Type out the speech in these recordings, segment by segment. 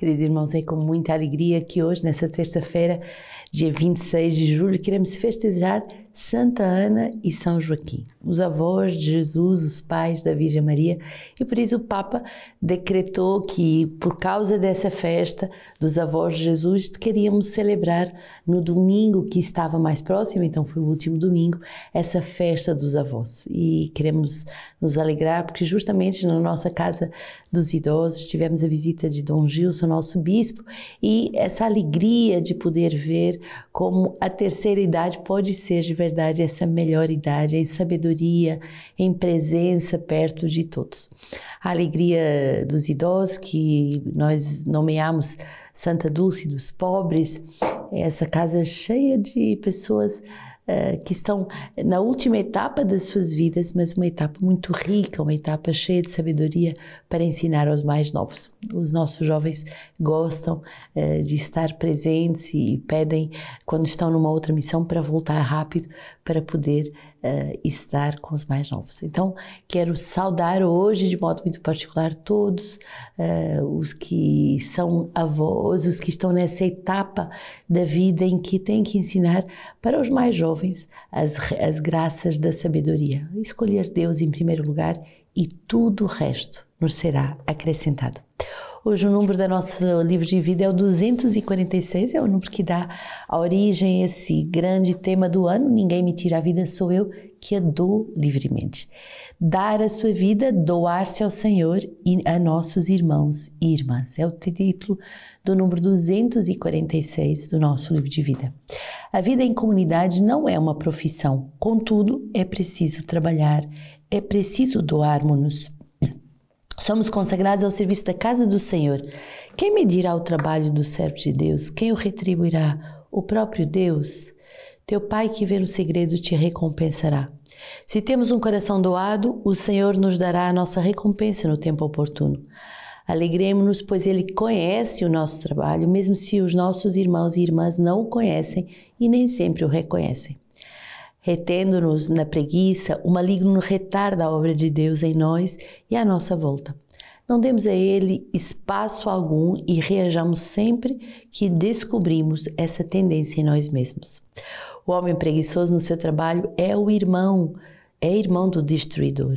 Queridos irmãos, é com muita alegria que hoje, nessa terça-feira, dia 26 de julho, queremos festejar Santa Ana e São Joaquim, os avós de Jesus, os pais da Virgem Maria, e por isso o Papa decretou que, por causa dessa festa dos avós de Jesus, queríamos celebrar no domingo que estava mais próximo, então foi o último domingo, essa festa dos avós. E queremos nos alegrar porque, justamente na nossa casa dos idosos, tivemos a visita de Dom Gilson, nosso bispo, e essa alegria de poder ver como a terceira idade pode ser verdade essa melhor idade, em sabedoria, em presença perto de todos. A alegria dos idosos, que nós nomeamos Santa Dulce dos pobres, essa casa cheia de pessoas uh, que estão na última etapa das suas vidas, mas uma etapa muito rica, uma etapa cheia de sabedoria para ensinar aos mais novos. Os nossos jovens gostam uh, de estar presentes e pedem, quando estão numa outra missão, para voltar rápido para poder uh, estar com os mais novos. Então, quero saudar hoje, de modo muito particular, todos uh, os que são avós, os que estão nessa etapa da vida em que têm que ensinar para os mais jovens as, as graças da sabedoria. Escolher Deus em primeiro lugar e tudo o resto nos será acrescentado. Hoje o número da nossa livro de vida é o 246, é o número que dá a origem a esse grande tema do ano. Ninguém me tira a vida, sou eu que a dou livremente. Dar a sua vida, doar-se ao Senhor e a nossos irmãos e irmãs. É o título do número 246 do nosso livro de vida. A vida em comunidade não é uma profissão, contudo, é preciso trabalhar, é preciso doarmos-nos Somos consagrados ao serviço da casa do Senhor. Quem medirá o trabalho do servo de Deus? Quem o retribuirá? O próprio Deus. Teu Pai que vê no segredo te recompensará. Se temos um coração doado, o Senhor nos dará a nossa recompensa no tempo oportuno. Alegremos-nos, pois Ele conhece o nosso trabalho, mesmo se os nossos irmãos e irmãs não o conhecem e nem sempre o reconhecem retendo-nos na preguiça, o maligno retarda a obra de Deus em nós e à nossa volta. Não demos a ele espaço algum e reajamos sempre que descobrimos essa tendência em nós mesmos. O homem preguiçoso no seu trabalho é o irmão, é irmão do destruidor.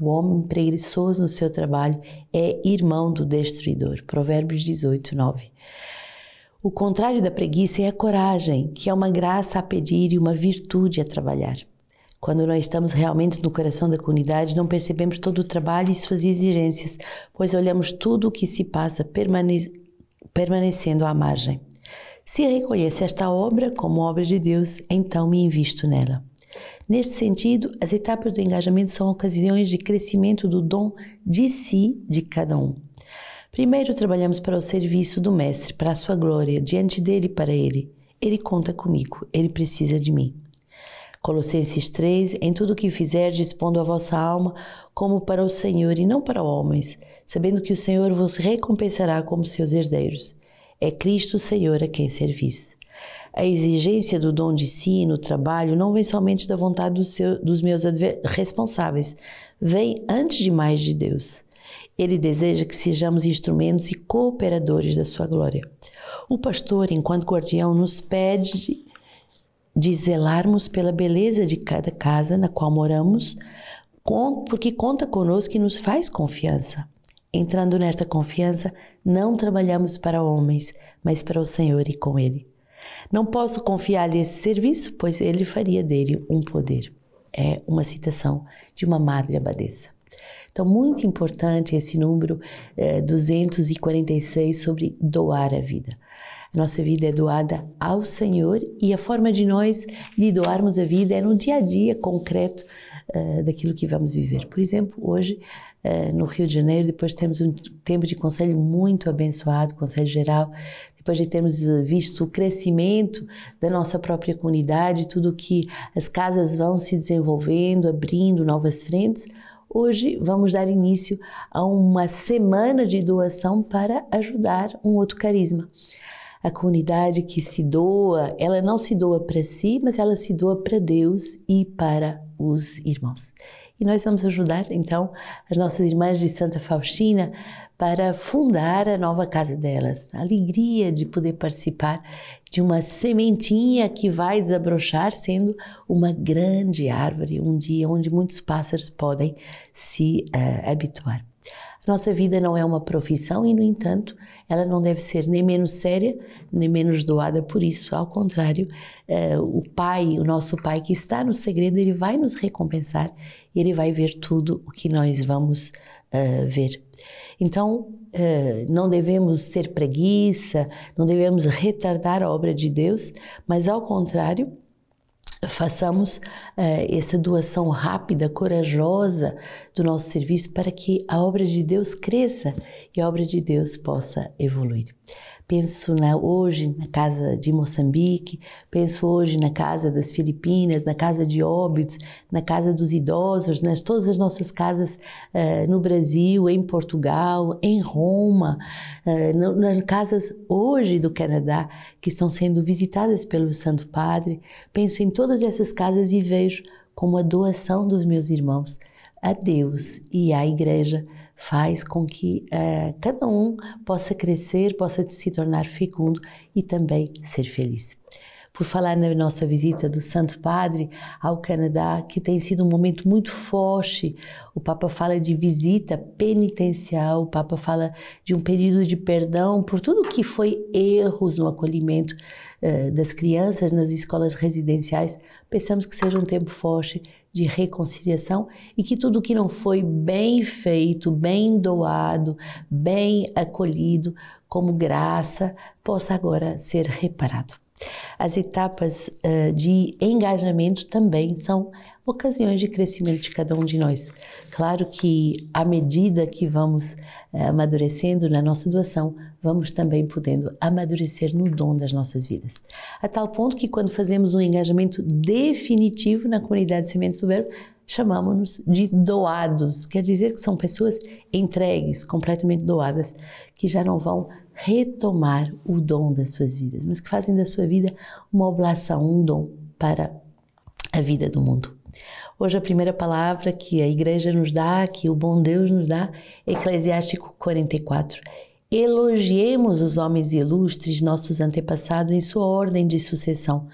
O homem preguiçoso no seu trabalho é irmão do destruidor. Provérbios 18, 9. O contrário da preguiça é a coragem, que é uma graça a pedir e uma virtude a trabalhar. Quando nós estamos realmente no coração da comunidade, não percebemos todo o trabalho e suas exigências, pois olhamos tudo o que se passa permane permanecendo à margem. Se reconheço esta obra como obra de Deus, então me invisto nela. Neste sentido, as etapas do engajamento são ocasiões de crescimento do dom de si de cada um. Primeiro trabalhamos para o serviço do Mestre, para a sua glória, diante dele e para ele. Ele conta comigo, ele precisa de mim. Colossenses 3: Em tudo o que fizer, dispondo a vossa alma como para o Senhor e não para homens, sabendo que o Senhor vos recompensará como seus herdeiros. É Cristo o Senhor a quem servis. A exigência do dom de si no trabalho não vem somente da vontade do seu, dos meus responsáveis, vem antes de mais de Deus. Ele deseja que sejamos instrumentos e cooperadores da sua glória. O pastor, enquanto guardião, nos pede de zelarmos pela beleza de cada casa na qual moramos, porque conta conosco e nos faz confiança. Entrando nesta confiança, não trabalhamos para homens, mas para o Senhor e com Ele. Não posso confiar-lhe esse serviço, pois ele faria dele um poder. É uma citação de uma madre abadesa. Então, muito importante esse número é, 246 sobre doar a vida. A nossa vida é doada ao Senhor e a forma de nós lhe doarmos a vida é no dia a dia concreto uh, daquilo que vamos viver. Por exemplo, hoje uh, no Rio de Janeiro, depois temos um tempo de conselho muito abençoado, conselho geral, depois de termos visto o crescimento da nossa própria comunidade, tudo que as casas vão se desenvolvendo, abrindo novas frentes. Hoje vamos dar início a uma semana de doação para ajudar um outro carisma. A comunidade que se doa, ela não se doa para si, mas ela se doa para Deus e para os irmãos. E nós vamos ajudar então as nossas irmãs de Santa Faustina para fundar a nova casa delas. A alegria de poder participar de uma sementinha que vai desabrochar sendo uma grande árvore, um dia onde muitos pássaros podem se uh, habituar. Nossa vida não é uma profissão e, no entanto, ela não deve ser nem menos séria, nem menos doada por isso. Ao contrário, uh, o Pai, o nosso Pai que está no segredo, ele vai nos recompensar, ele vai ver tudo o que nós vamos uh, ver. Então, uh, não devemos ter preguiça, não devemos retardar a obra de Deus, mas ao contrário, façamos uh, essa doação rápida, corajosa do nosso serviço para que a obra de Deus cresça e a obra de Deus possa evoluir. Penso na, hoje na casa de Moçambique, penso hoje na casa das Filipinas, na casa de Óbidos, na casa dos idosos, nas todas as nossas casas uh, no Brasil, em Portugal, em Roma, uh, no, nas casas hoje do Canadá que estão sendo visitadas pelo Santo Padre. Penso em todas essas casas e vejo como a doação dos meus irmãos a Deus e à Igreja faz com que uh, cada um possa crescer, possa se tornar fecundo e também ser feliz. Por falar na nossa visita do Santo Padre ao Canadá, que tem sido um momento muito forte, o Papa fala de visita penitencial, o Papa fala de um pedido de perdão por tudo que foi erros no acolhimento uh, das crianças nas escolas residenciais. Pensamos que seja um tempo forte de reconciliação e que tudo que não foi bem feito, bem doado, bem acolhido como graça, possa agora ser reparado. As etapas uh, de engajamento também são ocasiões de crescimento de cada um de nós. Claro que à medida que vamos uh, amadurecendo na nossa doação, vamos também podendo amadurecer no dom das nossas vidas. A tal ponto que quando fazemos um engajamento definitivo na comunidade Sementes do Verbo, chamamos-nos de doados, quer dizer que são pessoas entregues, completamente doadas, que já não vão retomar o dom das suas vidas, mas que fazem da sua vida uma oblação, um dom para a vida do mundo. Hoje a primeira palavra que a igreja nos dá, que o bom Deus nos dá, é Eclesiástico 44. Elogiemos os homens ilustres, nossos antepassados, em sua ordem de sucessão,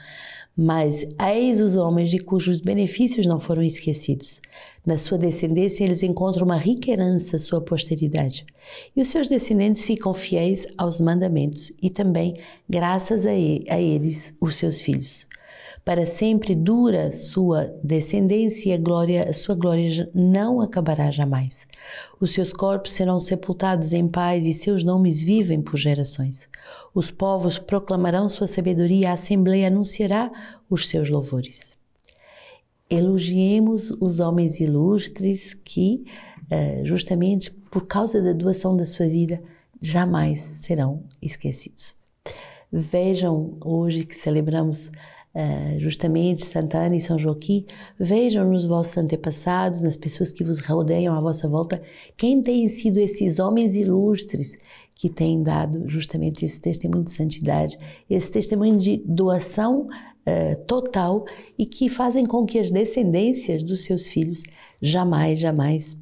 mas eis os homens de cujos benefícios não foram esquecidos. Na sua descendência, eles encontram uma rica herança, sua posteridade. E os seus descendentes ficam fiéis aos mandamentos e também, graças a, eles, os seus filhos. Para sempre dura sua descendência e a, glória, a sua glória não acabará jamais. Os seus corpos serão sepultados em paz e seus nomes vivem por gerações. Os povos proclamarão sua sabedoria, a Assembleia anunciará os seus louvores. Elogiemos os homens ilustres que, eh, justamente por causa da doação da sua vida, jamais serão esquecidos. Vejam hoje que celebramos Uh, justamente Santa Ana e São Joaquim, vejam nos vossos antepassados, nas pessoas que vos rodeiam à vossa volta, quem têm sido esses homens ilustres que têm dado justamente esse testemunho de santidade, esse testemunho de doação uh, total e que fazem com que as descendências dos seus filhos jamais, jamais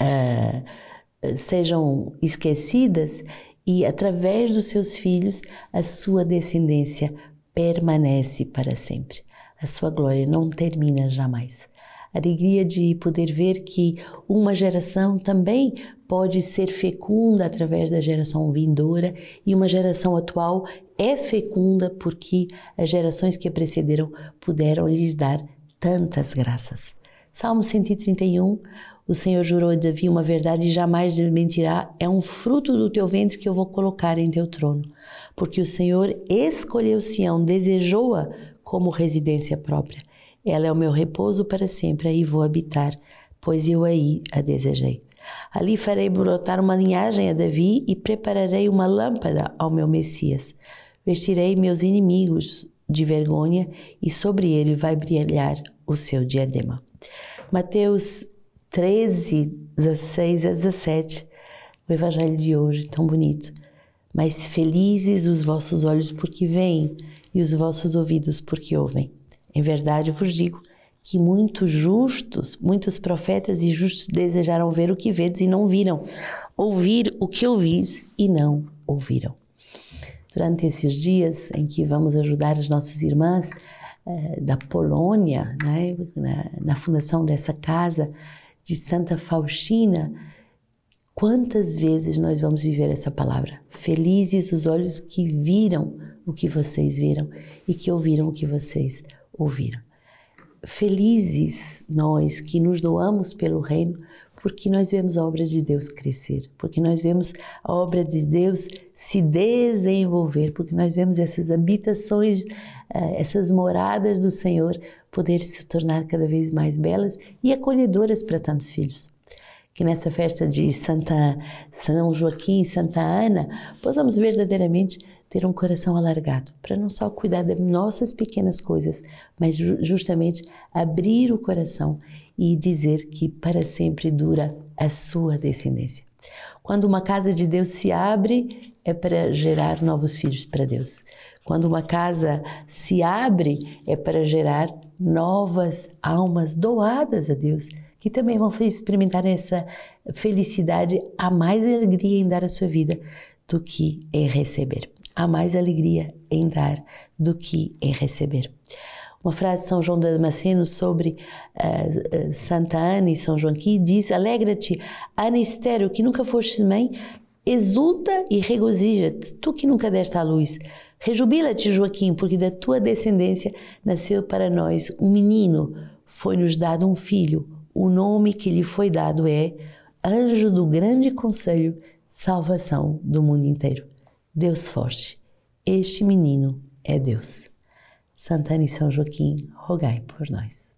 uh, sejam esquecidas e através dos seus filhos a sua descendência permanece para sempre. A sua glória não termina jamais. Alegria de poder ver que uma geração também pode ser fecunda através da geração vindoura e uma geração atual é fecunda porque as gerações que a precederam puderam lhes dar tantas graças. Salmo 131 o Senhor jurou a Davi uma verdade e jamais mentirá. É um fruto do teu ventre que eu vou colocar em teu trono. Porque o Senhor escolheu Sião, desejou-a como residência própria. Ela é o meu repouso para sempre, aí vou habitar, pois eu aí a desejei. Ali farei brotar uma linhagem a Davi e prepararei uma lâmpada ao meu Messias. Vestirei meus inimigos de vergonha e sobre ele vai brilhar o seu diadema. Mateus 13, 16 a 17, o evangelho de hoje, tão bonito. Mas felizes os vossos olhos porque veem e os vossos ouvidos porque ouvem. Em verdade vos digo que muitos justos, muitos profetas e justos desejaram ver o que vedes e não viram, ouvir o que ouvis e não ouviram. Durante esses dias em que vamos ajudar as nossas irmãs eh, da Polônia, né, na, na fundação dessa casa de Santa Faustina, quantas vezes nós vamos viver essa palavra? Felizes os olhos que viram o que vocês viram e que ouviram o que vocês ouviram felizes nós que nos doamos pelo reino, porque nós vemos a obra de Deus crescer, porque nós vemos a obra de Deus se desenvolver, porque nós vemos essas habitações, eh, essas moradas do Senhor poder se tornar cada vez mais belas e acolhedoras para tantos filhos. Que nessa festa de Santa São Joaquim e Santa Ana possamos verdadeiramente ter um coração alargado, para não só cuidar das nossas pequenas coisas, mas justamente abrir o coração e dizer que para sempre dura a sua descendência. Quando uma casa de Deus se abre, é para gerar novos filhos para Deus. Quando uma casa se abre, é para gerar novas almas doadas a Deus, que também vão experimentar essa felicidade, a mais alegria em dar a sua vida do que em receber há mais alegria em dar do que em receber. Uma frase de São João de Damasceno sobre uh, uh, Santa Ana e São João diz: Alegra-te, Ana estéreo, que nunca fostes mãe, exulta e regozija-te, tu que nunca deste à luz. Rejubila-te, Joaquim, porque da tua descendência nasceu para nós um menino, foi-nos dado um filho. O nome que lhe foi dado é Anjo do Grande Conselho, Salvação do mundo inteiro. Deus forte, este menino é Deus. Santana e São Joaquim, rogai por nós.